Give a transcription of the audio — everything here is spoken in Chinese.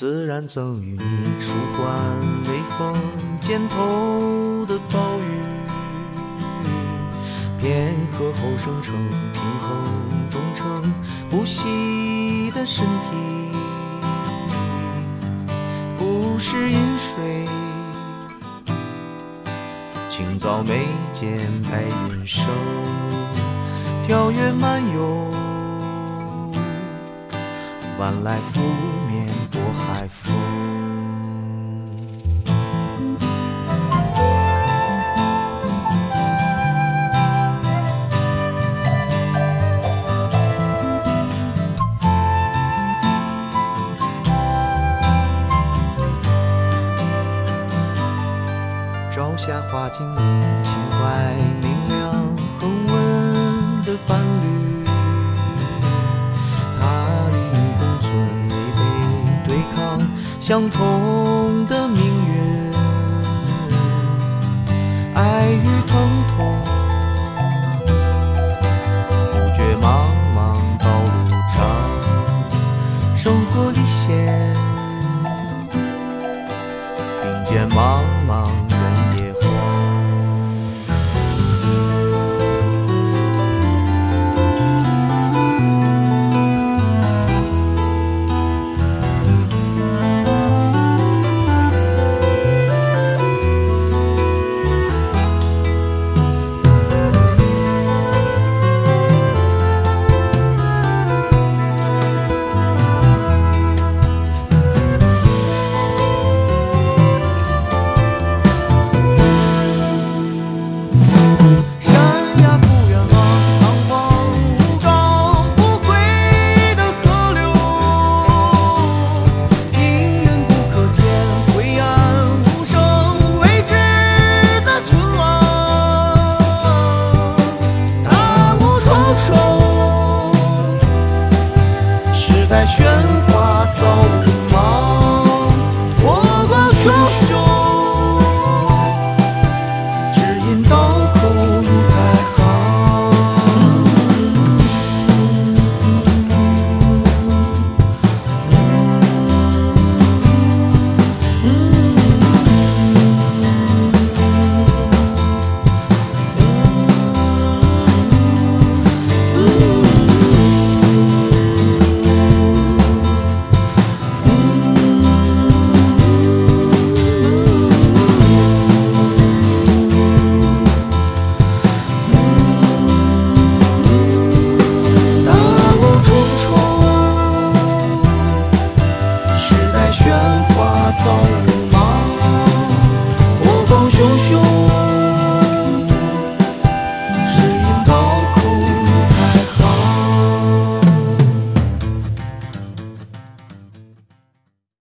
自然赠予你舒缓微风肩头的暴雨，片刻后生成平衡忠诚不息的身体，不是饮水，清早眉间白云生，跳跃漫游，晚来拂面拨海风。朝霞花精灵，情怀明相同的命运。爱与疼痛，不觉茫茫道路长，生活历险。并肩茫茫带喧哗走忙，火光熊熊。